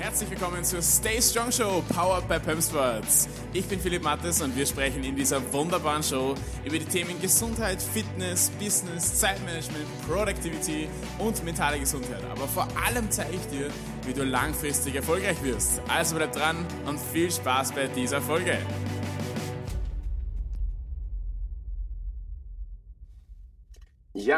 Herzlich willkommen zur Stay Strong Show, powered by Pump Sports. Ich bin Philipp Mattes und wir sprechen in dieser wunderbaren Show über die Themen Gesundheit, Fitness, Business, Zeitmanagement, Productivity und mentale Gesundheit. Aber vor allem zeige ich dir, wie du langfristig erfolgreich wirst. Also bleib dran und viel Spaß bei dieser Folge.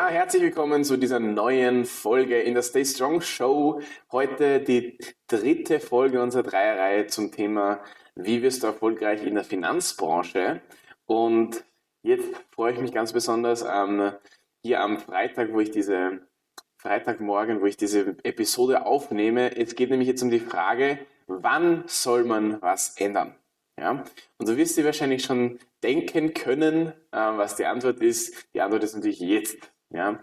Herzlich willkommen zu dieser neuen Folge in der Stay Strong Show. Heute die dritte Folge unserer Dreierreihe zum Thema, wie wirst du erfolgreich in der Finanzbranche? Und jetzt freue ich mich ganz besonders ähm, hier am Freitag, wo ich diese Freitagmorgen, wo ich diese Episode aufnehme. Es geht nämlich jetzt um die Frage, wann soll man was ändern? Ja? Und du wirst dir wahrscheinlich schon denken können, äh, was die Antwort ist. Die Antwort ist natürlich jetzt. Ja?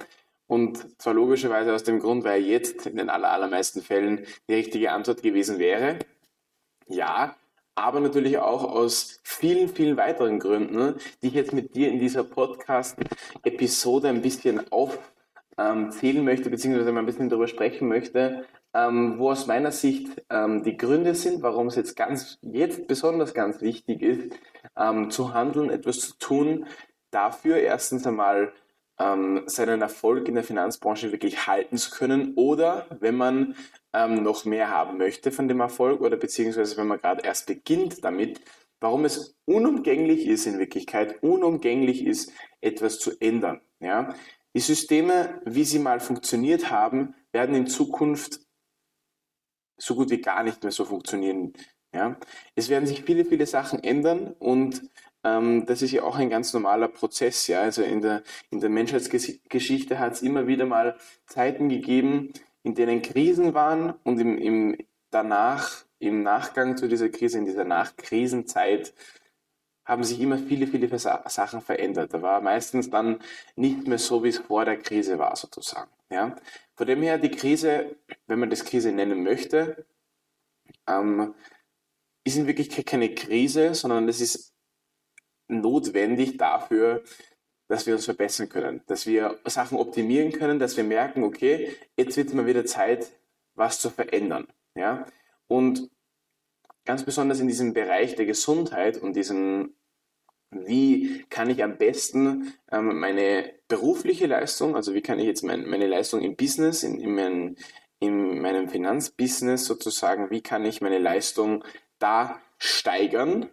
Und zwar logischerweise aus dem Grund, weil jetzt in den allermeisten Fällen die richtige Antwort gewesen wäre. Ja, aber natürlich auch aus vielen, vielen weiteren Gründen, die ich jetzt mit dir in dieser Podcast-Episode ein bisschen aufzählen möchte, beziehungsweise mal ein bisschen darüber sprechen möchte, ähm, wo aus meiner Sicht ähm, die Gründe sind, warum es jetzt ganz, jetzt besonders ganz wichtig ist, ähm, zu handeln, etwas zu tun, dafür erstens einmal ähm, seinen Erfolg in der Finanzbranche wirklich halten zu können oder wenn man ähm, noch mehr haben möchte von dem Erfolg oder beziehungsweise wenn man gerade erst beginnt damit, warum es unumgänglich ist in Wirklichkeit, unumgänglich ist, etwas zu ändern. Ja? Die Systeme, wie sie mal funktioniert haben, werden in Zukunft so gut wie gar nicht mehr so funktionieren. Ja? Es werden sich viele, viele Sachen ändern und ähm, das ist ja auch ein ganz normaler Prozess. Ja? Also in der, in der Menschheitsgeschichte hat es immer wieder mal Zeiten gegeben, in denen Krisen waren und im, im danach, im Nachgang zu dieser Krise, in dieser Nachkrisenzeit, haben sich immer viele, viele Sachen verändert. Da war meistens dann nicht mehr so, wie es vor der Krise war, sozusagen. Ja? Von dem her, die Krise, wenn man das Krise nennen möchte, ähm, ist in Wirklichkeit keine Krise, sondern es ist notwendig dafür, dass wir uns verbessern können, dass wir Sachen optimieren können, dass wir merken, okay, jetzt wird mal wieder Zeit, was zu verändern. Ja? Und ganz besonders in diesem Bereich der Gesundheit und diesem, wie kann ich am besten ähm, meine berufliche Leistung, also wie kann ich jetzt mein, meine Leistung im Business, in, in, mein, in meinem Finanzbusiness sozusagen, wie kann ich meine Leistung da steigern,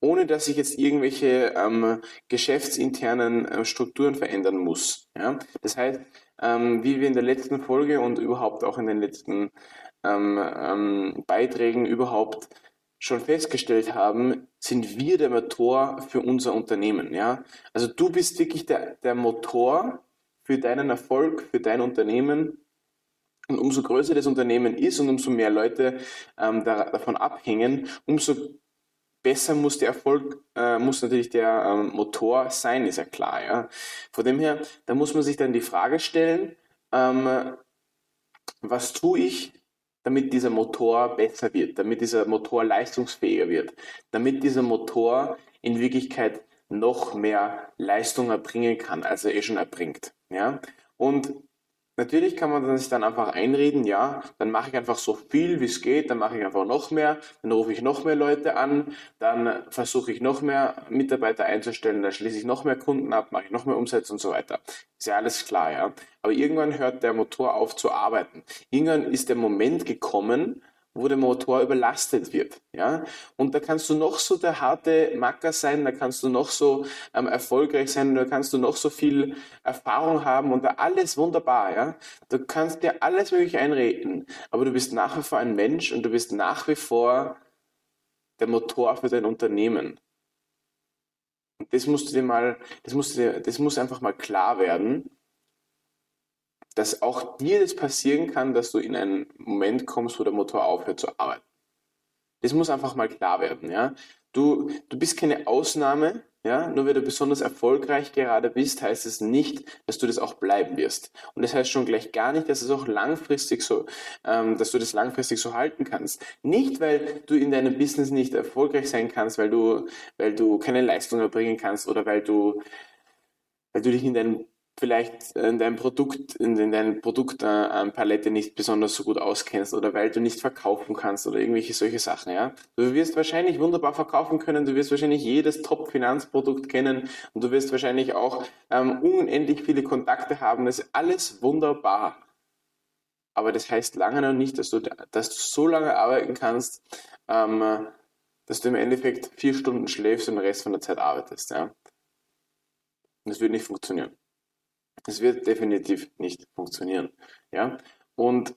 ohne dass ich jetzt irgendwelche ähm, geschäftsinternen äh, Strukturen verändern muss. Ja? Das heißt, ähm, wie wir in der letzten Folge und überhaupt auch in den letzten ähm, ähm Beiträgen überhaupt schon festgestellt haben, sind wir der Motor für unser Unternehmen. Ja? Also du bist wirklich der, der Motor für deinen Erfolg, für dein Unternehmen. Und umso größer das Unternehmen ist und umso mehr Leute ähm, da, davon abhängen, umso besser muss der Erfolg, äh, muss natürlich der ähm, Motor sein, ist ja klar. Ja? Von dem her, da muss man sich dann die Frage stellen, ähm, was tue ich, damit dieser Motor besser wird, damit dieser Motor leistungsfähiger wird, damit dieser Motor in Wirklichkeit noch mehr Leistung erbringen kann, als er eh schon erbringt. Ja? Und Natürlich kann man sich dann einfach einreden, ja, dann mache ich einfach so viel wie es geht, dann mache ich einfach noch mehr, dann rufe ich noch mehr Leute an, dann versuche ich noch mehr Mitarbeiter einzustellen, dann schließe ich noch mehr Kunden ab, mache ich noch mehr Umsätze und so weiter. Ist ja alles klar, ja. Aber irgendwann hört der Motor auf zu arbeiten. Irgendwann ist der Moment gekommen, wo der Motor überlastet wird. Ja? Und da kannst du noch so der harte Macker sein, da kannst du noch so ähm, erfolgreich sein, da kannst du noch so viel Erfahrung haben und da alles wunderbar. Ja? Du kannst dir alles möglich einreden, aber du bist nach wie vor ein Mensch und du bist nach wie vor der Motor für dein Unternehmen. Und das musst du dir mal, das musst du dir, das muss einfach mal klar werden dass auch dir das passieren kann, dass du in einen Moment kommst, wo der Motor aufhört zu arbeiten. Das muss einfach mal klar werden, ja. Du, du bist keine Ausnahme, ja. Nur weil du besonders erfolgreich gerade bist, heißt es nicht, dass du das auch bleiben wirst. Und das heißt schon gleich gar nicht, dass es auch langfristig so, ähm, dass du das langfristig so halten kannst. Nicht, weil du in deinem Business nicht erfolgreich sein kannst, weil du, weil du keine Leistung erbringen kannst oder weil du, weil du dich in deinem vielleicht in deinem Produkt, in, in deinem Produktpalette nicht besonders so gut auskennst oder weil du nicht verkaufen kannst oder irgendwelche solche Sachen, ja. Du wirst wahrscheinlich wunderbar verkaufen können, du wirst wahrscheinlich jedes Top-Finanzprodukt kennen und du wirst wahrscheinlich auch ähm, unendlich viele Kontakte haben. Das ist alles wunderbar. Aber das heißt lange noch nicht, dass du, dass du so lange arbeiten kannst, ähm, dass du im Endeffekt vier Stunden schläfst und den Rest von der Zeit arbeitest, ja. Das wird nicht funktionieren. Es wird definitiv nicht funktionieren. Ja? Und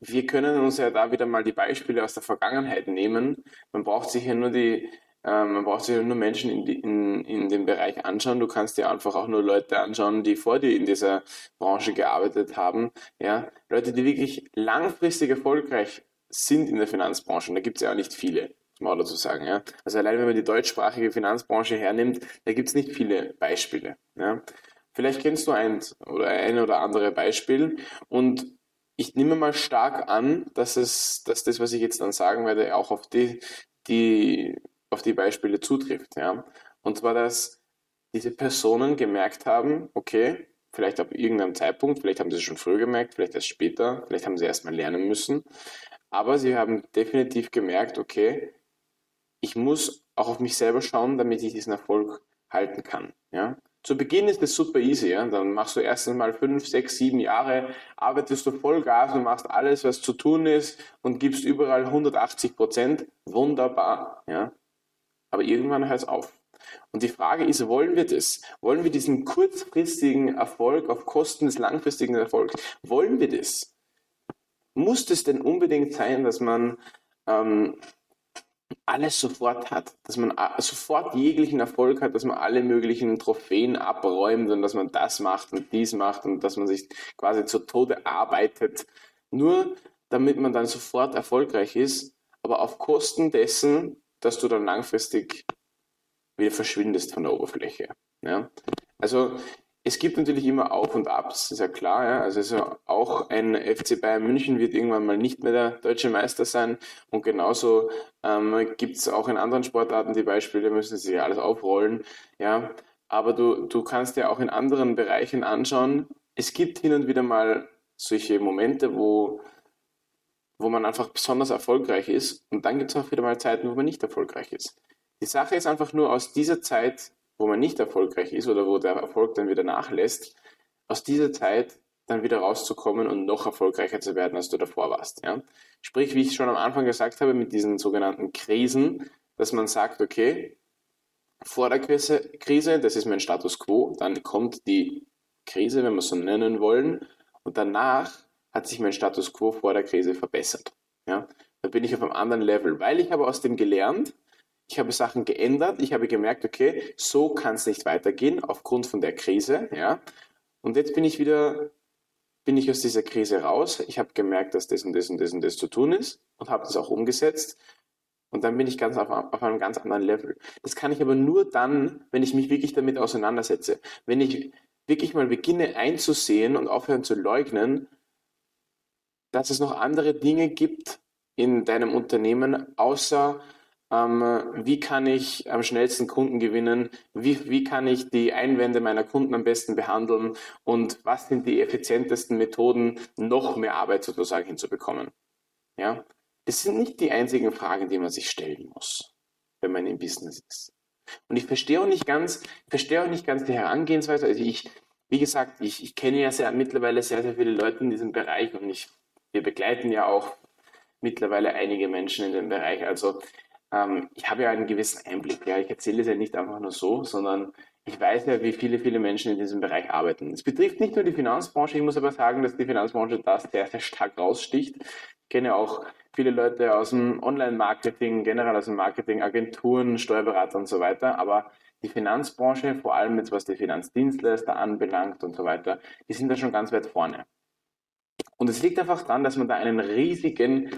wir können uns ja da wieder mal die Beispiele aus der Vergangenheit nehmen. Man braucht sich ja nur die, äh, man braucht sich nur Menschen in, in, in dem Bereich anschauen. Du kannst dir einfach auch nur Leute anschauen, die vor dir in dieser Branche gearbeitet haben. Ja? Leute, die wirklich langfristig erfolgreich sind in der Finanzbranche. Und da gibt es ja auch nicht viele mal dazu sagen. Ja? Also allein wenn man die deutschsprachige Finanzbranche hernimmt, da gibt es nicht viele Beispiele. Ja? Vielleicht kennst du eins oder ein oder andere Beispiel und ich nehme mal stark an, dass es, dass das, was ich jetzt dann sagen werde, auch auf die, die, auf die Beispiele zutrifft. Ja? Und zwar, dass diese Personen gemerkt haben, okay, vielleicht ab irgendeinem Zeitpunkt, vielleicht haben sie es schon früher gemerkt, vielleicht erst später, vielleicht haben sie erst mal lernen müssen, aber sie haben definitiv gemerkt, okay, ich muss auch auf mich selber schauen, damit ich diesen Erfolg halten kann. Ja? Zu Beginn ist das super easy, ja? dann machst du erstens mal fünf, sechs, sieben Jahre, arbeitest du Vollgas und machst alles, was zu tun ist und gibst überall 180 Prozent, wunderbar, ja. Aber irgendwann hört es auf. Und die Frage ist, wollen wir das? Wollen wir diesen kurzfristigen Erfolg auf Kosten des langfristigen Erfolgs? Wollen wir das? Muss es denn unbedingt sein, dass man ähm, alles sofort hat, dass man sofort jeglichen Erfolg hat, dass man alle möglichen Trophäen abräumt und dass man das macht und dies macht und dass man sich quasi zu Tode arbeitet, nur damit man dann sofort erfolgreich ist, aber auf Kosten dessen, dass du dann langfristig wieder verschwindest von der Oberfläche. Ja? Also es gibt natürlich immer Auf und Abs, ist ja klar. Ja? Also, also auch ein FC Bayern München wird irgendwann mal nicht mehr der deutsche Meister sein. Und genauso ähm, gibt es auch in anderen Sportarten die Beispiele, müssen sich alles aufrollen. Ja? Aber du, du kannst dir auch in anderen Bereichen anschauen, es gibt hin und wieder mal solche Momente, wo, wo man einfach besonders erfolgreich ist. Und dann gibt es auch wieder mal Zeiten, wo man nicht erfolgreich ist. Die Sache ist einfach nur aus dieser Zeit wo man nicht erfolgreich ist oder wo der Erfolg dann wieder nachlässt, aus dieser Zeit dann wieder rauszukommen und noch erfolgreicher zu werden, als du davor warst. Ja? Sprich, wie ich schon am Anfang gesagt habe, mit diesen sogenannten Krisen, dass man sagt, okay, vor der Krise, das ist mein Status quo, dann kommt die Krise, wenn wir es so nennen wollen, und danach hat sich mein Status quo vor der Krise verbessert. Ja? Da bin ich auf einem anderen Level, weil ich habe aus dem gelernt, ich habe Sachen geändert. Ich habe gemerkt, okay, so kann es nicht weitergehen aufgrund von der Krise. Ja. Und jetzt bin ich wieder, bin ich aus dieser Krise raus. Ich habe gemerkt, dass das und das und das und das zu tun ist und habe das auch umgesetzt. Und dann bin ich ganz auf, auf, einem ganz anderen Level. Das kann ich aber nur dann, wenn ich mich wirklich damit auseinandersetze. Wenn ich wirklich mal beginne einzusehen und aufhören zu leugnen, dass es noch andere Dinge gibt in deinem Unternehmen, außer ähm, wie kann ich am schnellsten Kunden gewinnen, wie, wie kann ich die Einwände meiner Kunden am besten behandeln und was sind die effizientesten Methoden, noch mehr Arbeit sozusagen hinzubekommen. Ja? Das sind nicht die einzigen Fragen, die man sich stellen muss, wenn man im Business ist. Und ich verstehe auch nicht ganz, verstehe auch nicht ganz die Herangehensweise. Also ich, wie gesagt, ich, ich kenne ja sehr, mittlerweile sehr, sehr viele Leute in diesem Bereich und ich, wir begleiten ja auch mittlerweile einige Menschen in dem Bereich. Also ähm, ich habe ja einen gewissen Einblick. Ja. Ich erzähle es ja nicht einfach nur so, sondern ich weiß ja, wie viele, viele Menschen in diesem Bereich arbeiten. Es betrifft nicht nur die Finanzbranche, ich muss aber sagen, dass die Finanzbranche da sehr, sehr stark raussticht. Ich kenne auch viele Leute aus dem Online-Marketing, generell aus dem Marketing, Agenturen, Steuerberater und so weiter, aber die Finanzbranche, vor allem jetzt was die Finanzdienstleister anbelangt und so weiter, die sind da schon ganz weit vorne. Und es liegt einfach daran, dass man da einen riesigen,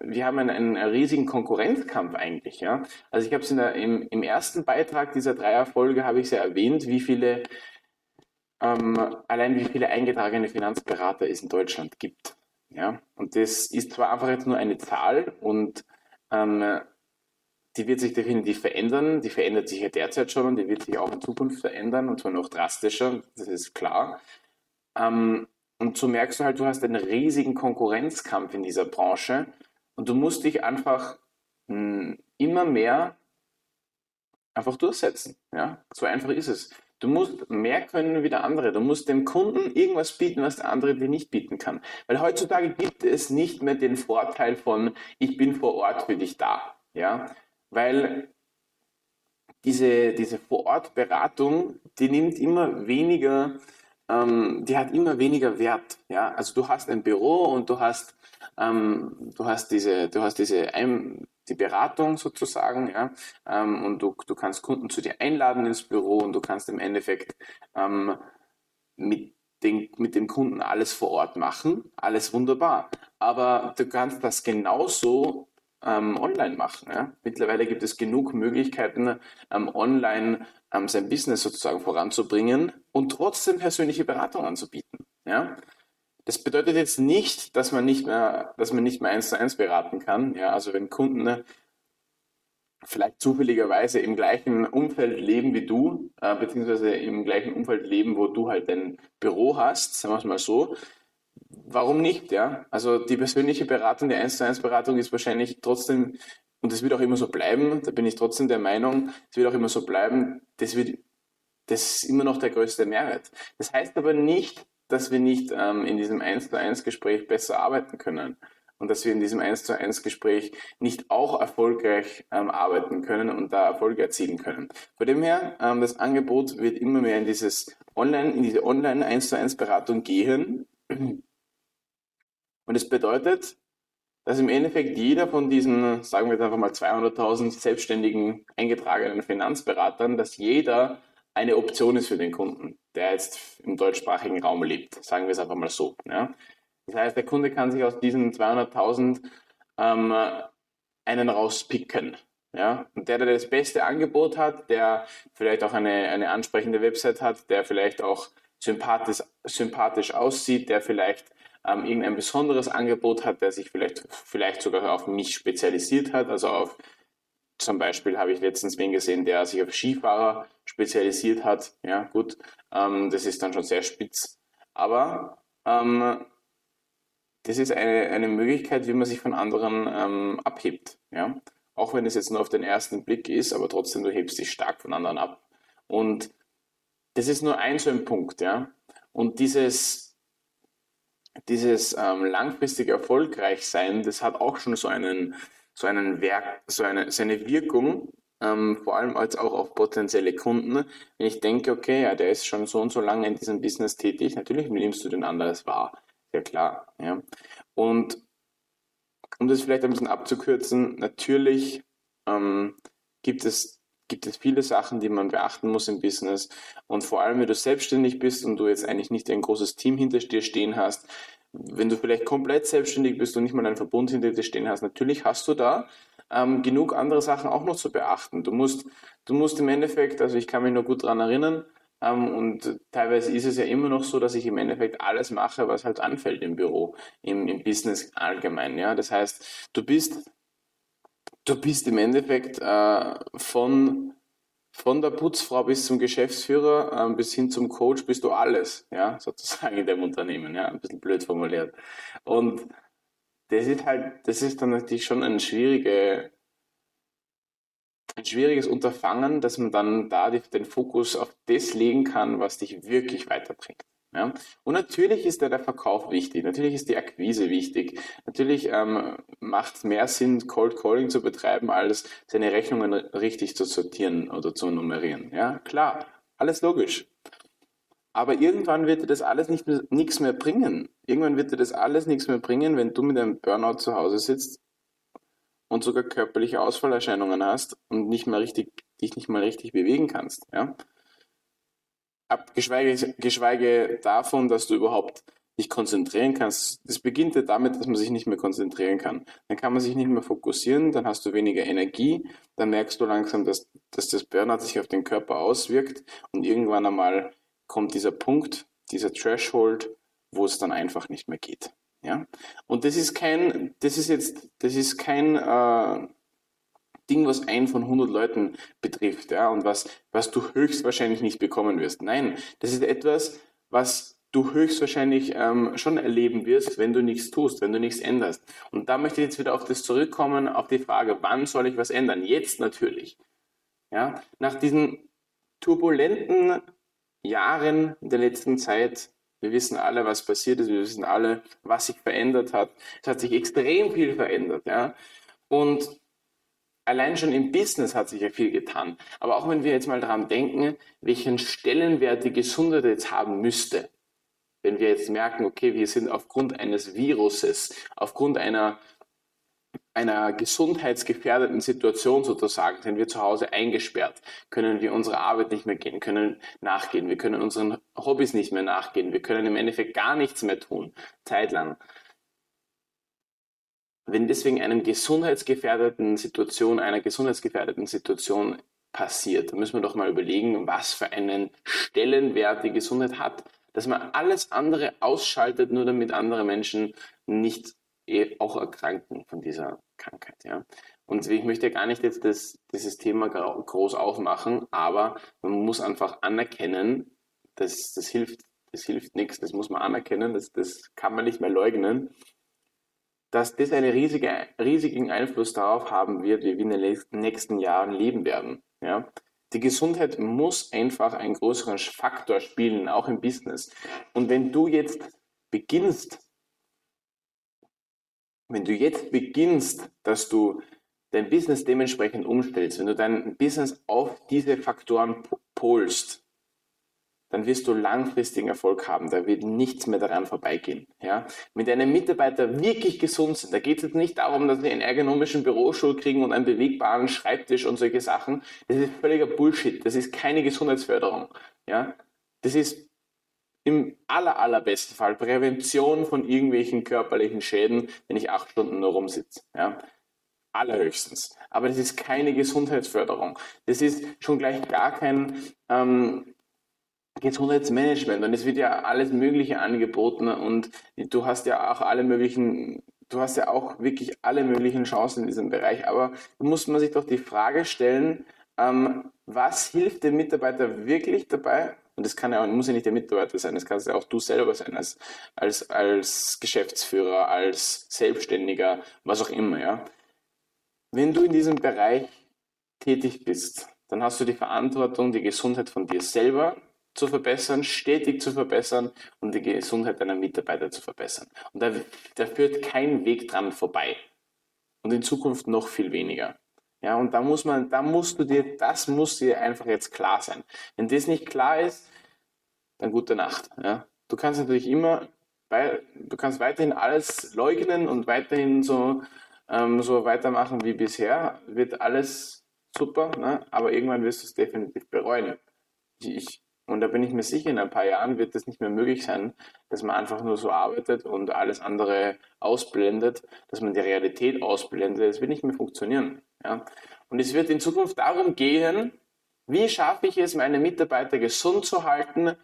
wir haben einen, einen riesigen Konkurrenzkampf eigentlich, ja. Also ich habe es im, im ersten Beitrag dieser Dreierfolge habe ich ja erwähnt, wie viele, ähm, allein wie viele eingetragene Finanzberater es in Deutschland gibt, ja. Und das ist zwar einfach jetzt nur eine Zahl und ähm, die wird sich definitiv verändern. Die verändert sich ja derzeit schon und die wird sich auch in Zukunft verändern und zwar noch drastischer, das ist klar. Ähm, und so merkst du halt, du hast einen riesigen Konkurrenzkampf in dieser Branche und du musst dich einfach mh, hm, immer mehr einfach durchsetzen. Ja? So einfach ist es. Du musst mehr können wie der andere. Du musst dem Kunden irgendwas bieten, was der andere dir nicht bieten kann. Weil heutzutage gibt es nicht mehr den Vorteil von, ich bin vor Ort für dich da. Ja? Weil diese, diese Vor-Ort-Beratung, die nimmt immer weniger, ähm, die hat immer weniger Wert. Ja? Also du hast ein Büro und du hast, ähm, du hast diese, du hast diese ein, die Beratung sozusagen, ja, ähm, und du, du kannst Kunden zu dir einladen ins Büro und du kannst im Endeffekt ähm, mit, den, mit dem Kunden alles vor Ort machen, alles wunderbar. Aber du kannst das genauso ähm, online machen. Ja? Mittlerweile gibt es genug Möglichkeiten, ähm, online ähm, sein Business sozusagen voranzubringen und trotzdem persönliche Beratung anzubieten. Ja? Das bedeutet jetzt nicht, dass man nicht mehr, dass man nicht mehr eins zu eins beraten kann. Ja, also wenn Kunden ne, vielleicht zufälligerweise im gleichen Umfeld leben wie du, äh, beziehungsweise im gleichen Umfeld leben, wo du halt dein Büro hast, sagen wir es mal so, warum nicht, ja? Also die persönliche Beratung, die 1 zu 1 Beratung ist wahrscheinlich trotzdem, und das wird auch immer so bleiben, da bin ich trotzdem der Meinung, es wird auch immer so bleiben, das wird, das ist immer noch der größte Mehrwert. Das heißt aber nicht, dass wir nicht ähm, in diesem 1 zu 1 Gespräch besser arbeiten können und dass wir in diesem 1 zu 1 Gespräch nicht auch erfolgreich ähm, arbeiten können und da Erfolge erzielen können. Von dem her, ähm, das Angebot wird immer mehr in dieses Online, in diese Online 1 zu 1 Beratung gehen. Und es bedeutet, dass im Endeffekt jeder von diesen, sagen wir jetzt einfach mal 200.000 selbstständigen eingetragenen Finanzberatern, dass jeder eine Option ist für den Kunden, der jetzt im deutschsprachigen Raum lebt. Sagen wir es einfach mal so. Ja. Das heißt, der Kunde kann sich aus diesen 200.000 ähm, einen rauspicken. Ja? Und der, der das beste Angebot hat, der vielleicht auch eine, eine ansprechende Website hat, der vielleicht auch sympathisch, sympathisch aussieht, der vielleicht ähm, irgendein besonderes Angebot hat, der sich vielleicht, vielleicht sogar auf mich spezialisiert hat, also auf zum Beispiel habe ich letztens wen gesehen, der sich auf Skifahrer spezialisiert hat. Ja, gut, ähm, das ist dann schon sehr spitz. Aber ähm, das ist eine, eine Möglichkeit, wie man sich von anderen ähm, abhebt. Ja? Auch wenn es jetzt nur auf den ersten Blick ist, aber trotzdem, du hebst dich stark von anderen ab. Und das ist nur ein so ein Punkt. Ja? Und dieses, dieses ähm, langfristig erfolgreich sein, das hat auch schon so einen, so einen Werk, so eine, so eine Wirkung, ähm, vor allem als auch auf potenzielle Kunden. Wenn ich denke, okay, ja, der ist schon so und so lange in diesem Business tätig, natürlich nimmst du den anderes wahr. Sehr klar. Ja. Und um das vielleicht ein bisschen abzukürzen, natürlich ähm, gibt es gibt es viele Sachen, die man beachten muss im Business. Und vor allem, wenn du selbstständig bist und du jetzt eigentlich nicht ein großes Team hinter dir stehen hast, wenn du vielleicht komplett selbstständig bist und nicht mal einen Verbund hinter dir stehen hast, natürlich hast du da ähm, genug andere Sachen auch noch zu beachten. Du musst, du musst im Endeffekt, also ich kann mich nur gut daran erinnern, ähm, und teilweise ist es ja immer noch so, dass ich im Endeffekt alles mache, was halt anfällt im Büro, im, im Business allgemein. Ja? Das heißt, du bist, du bist im Endeffekt äh, von von der Putzfrau bis zum Geschäftsführer ähm, bis hin zum Coach bist du alles, ja, sozusagen in dem Unternehmen, ja, ein bisschen blöd formuliert. Und das ist halt, das ist dann natürlich schon ein schwierige, ein schwieriges Unterfangen, dass man dann da den Fokus auf das legen kann, was dich wirklich weiterbringt. Ja? Und natürlich ist da der Verkauf wichtig, natürlich ist die Akquise wichtig, natürlich ähm, macht es mehr Sinn, Cold Calling zu betreiben, als seine Rechnungen richtig zu sortieren oder zu nummerieren. Ja, klar, alles logisch. Aber irgendwann wird dir das alles nicht mehr, nichts mehr bringen. Irgendwann wird dir das alles nichts mehr bringen, wenn du mit einem Burnout zu Hause sitzt und sogar körperliche Ausfallerscheinungen hast und nicht mal richtig, dich nicht mal richtig bewegen kannst. Ja? Ab, geschweige, davon, dass du überhaupt dich konzentrieren kannst. Das beginnt ja damit, dass man sich nicht mehr konzentrieren kann. Dann kann man sich nicht mehr fokussieren, dann hast du weniger Energie, dann merkst du langsam, dass, dass das Burnout sich auf den Körper auswirkt und irgendwann einmal kommt dieser Punkt, dieser Threshold, wo es dann einfach nicht mehr geht. Ja? Und das ist kein, das ist jetzt, das ist kein, äh, Ding, was einen von 100 Leuten betrifft, ja, und was, was du höchstwahrscheinlich nicht bekommen wirst. Nein, das ist etwas, was du höchstwahrscheinlich ähm, schon erleben wirst, wenn du nichts tust, wenn du nichts änderst. Und da möchte ich jetzt wieder auf das zurückkommen, auf die Frage, wann soll ich was ändern? Jetzt natürlich. Ja, nach diesen turbulenten Jahren der letzten Zeit, wir wissen alle, was passiert ist, wir wissen alle, was sich verändert hat. Es hat sich extrem viel verändert, ja. Und allein schon im Business hat sich ja viel getan. Aber auch wenn wir jetzt mal daran denken, welchen Stellenwert die Gesundheit jetzt haben müsste, wenn wir jetzt merken, okay, wir sind aufgrund eines Viruses, aufgrund einer, einer gesundheitsgefährdeten Situation sozusagen, sind wir zu Hause eingesperrt, können wir unserer Arbeit nicht mehr gehen, können nachgehen, wir können unseren Hobbys nicht mehr nachgehen, wir können im Endeffekt gar nichts mehr tun, zeitlang wenn deswegen einem gesundheitsgefährdeten Situation, einer gesundheitsgefährdeten Situation passiert, dann müssen wir doch mal überlegen, was für einen Stellenwert die Gesundheit hat, dass man alles andere ausschaltet, nur damit andere Menschen nicht eh auch erkranken von dieser Krankheit. Ja. Und ich möchte gar nicht jetzt das, dieses Thema groß aufmachen, aber man muss einfach anerkennen, dass das hilft, das hilft nichts, das muss man anerkennen, das, das kann man nicht mehr leugnen dass das einen riesige, riesigen Einfluss darauf haben wird, wie wir in den nächsten Jahren leben werden. Ja? Die Gesundheit muss einfach einen größeren Faktor spielen, auch im Business. Und wenn du jetzt beginnst, wenn du jetzt beginnst, dass du dein Business dementsprechend umstellst, wenn du dein Business auf diese Faktoren polst, dann wirst du langfristigen Erfolg haben. Da wird nichts mehr daran vorbeigehen. Ja? Wenn deine Mitarbeiter wirklich gesund sind, da geht es jetzt nicht darum, dass sie einen ergonomischen Bürostuhl kriegen und einen bewegbaren Schreibtisch und solche Sachen. Das ist völliger Bullshit. Das ist keine Gesundheitsförderung. Ja? Das ist im aller, allerbesten Fall Prävention von irgendwelchen körperlichen Schäden, wenn ich acht Stunden nur rumsitze. Ja? Allerhöchstens. Aber das ist keine Gesundheitsförderung. Das ist schon gleich gar kein ähm, Gesundheitsmanagement und es wird ja alles Mögliche angeboten und du hast ja auch alle möglichen, du hast ja auch wirklich alle möglichen Chancen in diesem Bereich. Aber muss man sich doch die Frage stellen, ähm, was hilft dem Mitarbeiter wirklich dabei? Und das kann ja, muss ja nicht der Mitarbeiter sein, das kannst ja auch du selber sein, als, als, als Geschäftsführer, als Selbstständiger, was auch immer, ja. Wenn du in diesem Bereich tätig bist, dann hast du die Verantwortung, die Gesundheit von dir selber zu verbessern, stetig zu verbessern und die Gesundheit deiner Mitarbeiter zu verbessern. Und da, da führt kein Weg dran vorbei. Und in Zukunft noch viel weniger. Ja, und da muss man, da musst du dir, das muss dir einfach jetzt klar sein. Wenn das nicht klar ist, dann gute Nacht. Ja. Du kannst natürlich immer, du kannst weiterhin alles leugnen und weiterhin so, ähm, so weitermachen wie bisher, wird alles super, ne? aber irgendwann wirst du es definitiv bereuen. Ich, und da bin ich mir sicher, in ein paar Jahren wird es nicht mehr möglich sein, dass man einfach nur so arbeitet und alles andere ausblendet, dass man die Realität ausblendet. Das wird nicht mehr funktionieren. Ja? Und es wird in Zukunft darum gehen, wie schaffe ich es, meine Mitarbeiter gesund zu halten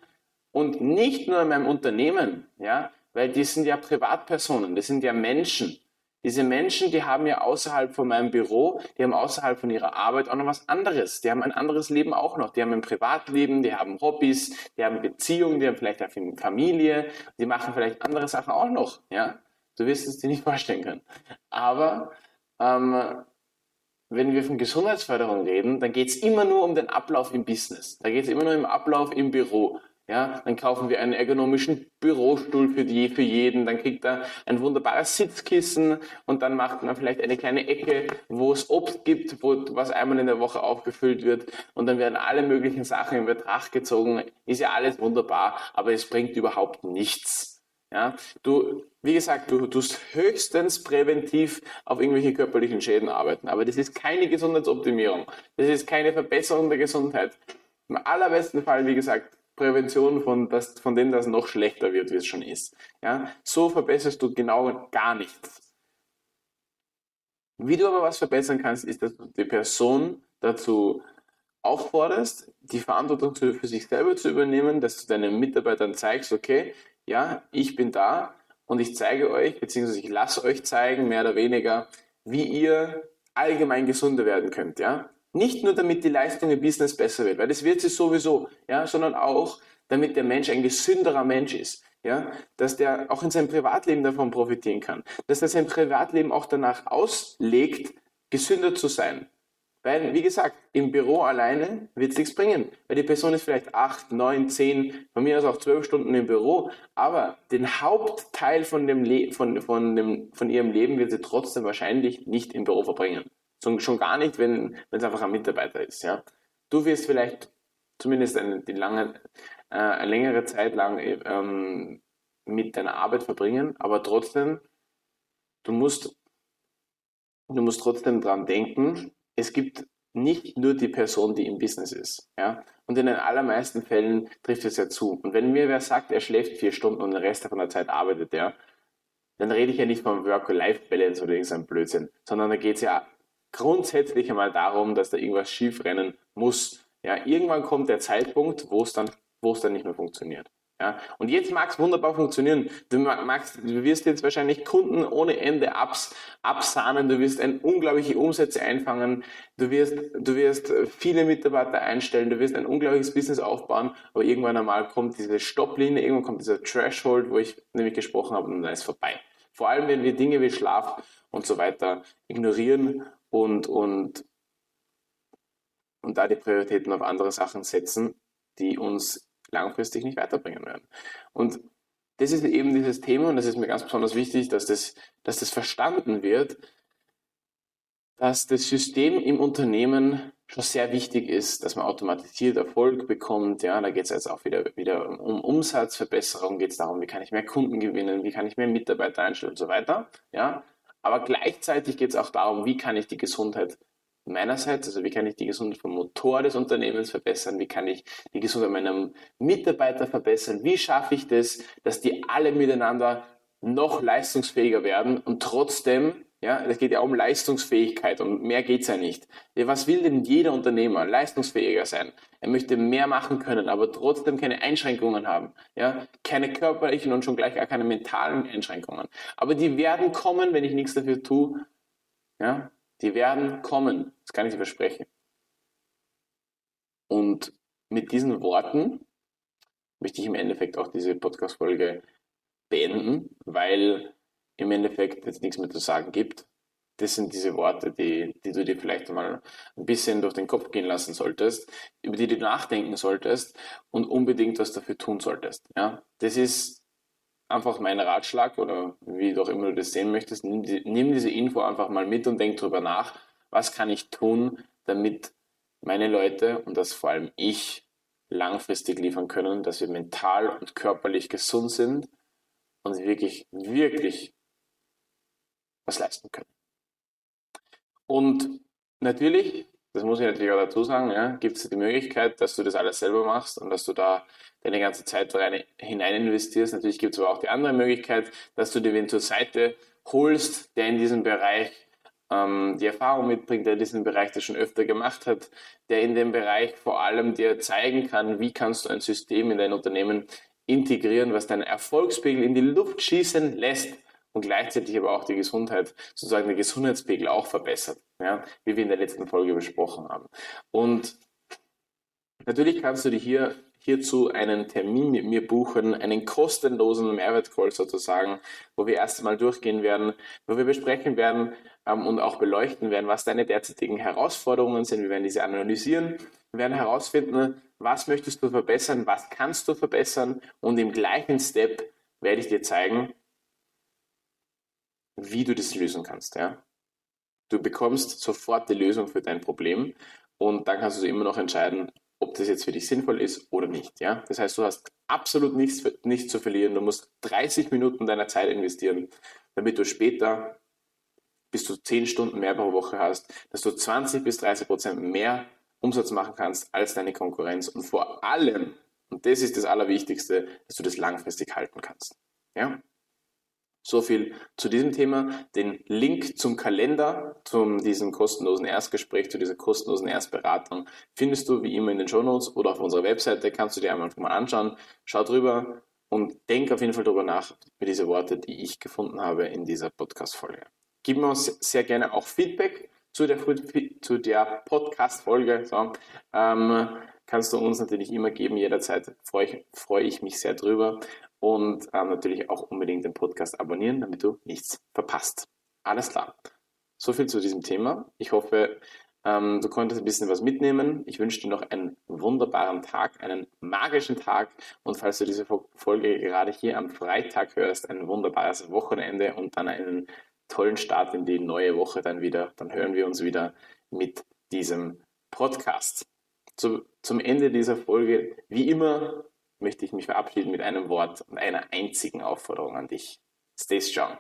und nicht nur in meinem Unternehmen, ja, weil die sind ja Privatpersonen, das sind ja Menschen. Diese Menschen, die haben ja außerhalb von meinem Büro, die haben außerhalb von ihrer Arbeit auch noch was anderes. Die haben ein anderes Leben auch noch. Die haben ein Privatleben, die haben Hobbys, die haben Beziehungen, die haben vielleicht eine Familie, die machen vielleicht andere Sachen auch noch. Ja, du wirst es dir nicht vorstellen können. Aber ähm, wenn wir von Gesundheitsförderung reden, dann geht es immer nur um den Ablauf im Business. Da geht es immer nur um Ablauf im Büro. Ja, dann kaufen wir einen ergonomischen Bürostuhl für, die, für jeden, dann kriegt er ein wunderbares Sitzkissen und dann macht man vielleicht eine kleine Ecke, wo es Obst gibt, wo, was einmal in der Woche aufgefüllt wird und dann werden alle möglichen Sachen in Betracht gezogen. Ist ja alles wunderbar, aber es bringt überhaupt nichts. Ja, du, wie gesagt, du tust höchstens präventiv auf irgendwelche körperlichen Schäden arbeiten, aber das ist keine Gesundheitsoptimierung. Das ist keine Verbesserung der Gesundheit. Im allerbesten Fall, wie gesagt, Prävention von, das, von dem das noch schlechter wird, wie es schon ist. Ja? So verbesserst du genau gar nichts. Wie du aber was verbessern kannst, ist, dass du die Person dazu aufforderst, die Verantwortung für sich selber zu übernehmen, dass du deinen Mitarbeitern zeigst, okay, ja, ich bin da und ich zeige euch, beziehungsweise ich lasse euch zeigen, mehr oder weniger, wie ihr allgemein gesunder werden könnt, ja. Nicht nur damit die Leistung im Business besser wird, weil das wird sie sowieso, ja, sondern auch damit der Mensch ein gesünderer Mensch ist, ja, dass der auch in seinem Privatleben davon profitieren kann, dass er sein Privatleben auch danach auslegt, gesünder zu sein. Weil, wie gesagt, im Büro alleine wird es nichts bringen. Weil die Person ist vielleicht acht, neun, zehn, von mir aus auch zwölf Stunden im Büro, aber den Hauptteil von, dem Le von, von, dem, von ihrem Leben wird sie trotzdem wahrscheinlich nicht im Büro verbringen. Schon gar nicht, wenn es einfach ein Mitarbeiter ist. Ja? Du wirst vielleicht zumindest eine, die lange, äh, eine längere Zeit lang ähm, mit deiner Arbeit verbringen, aber trotzdem, du musst, du musst trotzdem dran denken, es gibt nicht nur die Person, die im Business ist. Ja? Und in den allermeisten Fällen trifft es ja zu. Und wenn mir wer sagt, er schläft vier Stunden und den Rest von der Zeit arbeitet er, dann rede ich ja nicht vom Work-Life-Balance oder irgendeinem Blödsinn, sondern da geht es ja grundsätzlich einmal darum, dass da irgendwas schief rennen muss. Ja, irgendwann kommt der Zeitpunkt, wo es dann, wo es dann nicht mehr funktioniert. Ja, und jetzt mag es wunderbar funktionieren. Du, magst, du wirst jetzt wahrscheinlich Kunden ohne Ende abs, absahnen, du wirst ein unglaubliche Umsätze einfangen, du wirst, du wirst viele Mitarbeiter einstellen, du wirst ein unglaubliches Business aufbauen, aber irgendwann einmal kommt diese Stopplinie, irgendwann kommt dieser Threshold, wo ich nämlich gesprochen habe, und dann ist vorbei. Vor allem, wenn wir Dinge wie Schlaf und so weiter ignorieren und, und, und da die Prioritäten auf andere Sachen setzen, die uns langfristig nicht weiterbringen werden. Und das ist eben dieses Thema und das ist mir ganz besonders wichtig, dass das, dass das verstanden wird, dass das System im Unternehmen schon sehr wichtig ist, dass man automatisiert Erfolg bekommt. Ja, da geht es jetzt auch wieder, wieder um Umsatzverbesserung, geht es darum, wie kann ich mehr Kunden gewinnen, wie kann ich mehr Mitarbeiter einstellen und so weiter. Ja, aber gleichzeitig geht es auch darum, wie kann ich die Gesundheit meinerseits, also wie kann ich die Gesundheit vom Motor des Unternehmens verbessern, wie kann ich die Gesundheit meiner Mitarbeiter verbessern, wie schaffe ich das, dass die alle miteinander noch leistungsfähiger werden und trotzdem, ja, es geht ja um Leistungsfähigkeit und mehr geht's ja nicht. Was will denn jeder Unternehmer? Leistungsfähiger sein. Er möchte mehr machen können, aber trotzdem keine Einschränkungen haben. Ja, keine körperlichen und schon gleich auch keine mentalen Einschränkungen. Aber die werden kommen, wenn ich nichts dafür tue. Ja, die werden kommen, das kann ich dir versprechen. Und mit diesen Worten möchte ich im Endeffekt auch diese Podcast-Folge beenden, weil im Endeffekt jetzt nichts mehr zu sagen gibt. Das sind diese Worte, die, die du dir vielleicht mal ein bisschen durch den Kopf gehen lassen solltest, über die du nachdenken solltest und unbedingt was dafür tun solltest. Ja? Das ist einfach mein Ratschlag oder wie du auch immer du das sehen möchtest, nimm, nimm diese Info einfach mal mit und denk darüber nach, was kann ich tun, damit meine Leute und das vor allem ich langfristig liefern können, dass wir mental und körperlich gesund sind und wirklich, wirklich was leisten können. Und natürlich das muss ich natürlich auch dazu sagen, ja, gibt es die Möglichkeit, dass du das alles selber machst und dass du da deine ganze Zeit rein, hinein investierst. Natürlich gibt es aber auch die andere Möglichkeit, dass du dir wen zur Seite holst, der in diesem Bereich ähm, die Erfahrung mitbringt, der diesen Bereich das schon öfter gemacht hat, der in dem Bereich vor allem dir zeigen kann, wie kannst du ein System in dein Unternehmen integrieren, was deinen Erfolgspegel in die Luft schießen lässt und gleichzeitig aber auch die Gesundheit, sozusagen der Gesundheitspegel auch verbessert, ja, wie wir in der letzten Folge besprochen haben. Und natürlich kannst du dir hier hierzu einen Termin mit mir buchen, einen kostenlosen Mehrwertcall sozusagen, wo wir erst einmal durchgehen werden, wo wir besprechen werden ähm, und auch beleuchten werden, was deine derzeitigen Herausforderungen sind. Wir werden diese analysieren, wir werden herausfinden, was möchtest du verbessern, was kannst du verbessern und im gleichen Step werde ich dir zeigen, wie du das lösen kannst. Ja? Du bekommst sofort die Lösung für dein Problem und dann kannst du immer noch entscheiden, ob das jetzt für dich sinnvoll ist oder nicht. Ja? Das heißt, du hast absolut nichts, nichts zu verlieren. Du musst 30 Minuten deiner Zeit investieren, damit du später bis zu 10 Stunden mehr pro Woche hast, dass du 20 bis 30 Prozent mehr Umsatz machen kannst als deine Konkurrenz und vor allem, und das ist das Allerwichtigste, dass du das langfristig halten kannst. Ja? So viel zu diesem Thema. Den Link zum Kalender, zu diesem kostenlosen Erstgespräch, zu dieser kostenlosen Erstberatung findest du wie immer in den Show Notes oder auf unserer Webseite. Kannst du dir einfach mal anschauen. Schau drüber und denk auf jeden Fall drüber nach über diese Worte, die ich gefunden habe in dieser Podcast-Folge. Gib mir uns sehr gerne auch Feedback zu der, zu der Podcast-Folge. So, ähm, kannst du uns natürlich immer geben, jederzeit freue ich, freue ich mich sehr drüber. Und ähm, natürlich auch unbedingt den Podcast abonnieren, damit du nichts verpasst. Alles klar. So viel zu diesem Thema. Ich hoffe, ähm, du konntest ein bisschen was mitnehmen. Ich wünsche dir noch einen wunderbaren Tag, einen magischen Tag. Und falls du diese Folge gerade hier am Freitag hörst, ein wunderbares Wochenende und dann einen tollen Start in die neue Woche dann wieder. Dann hören wir uns wieder mit diesem Podcast. Zu, zum Ende dieser Folge, wie immer, möchte ich mich verabschieden mit einem Wort und einer einzigen Aufforderung an dich. Stay strong.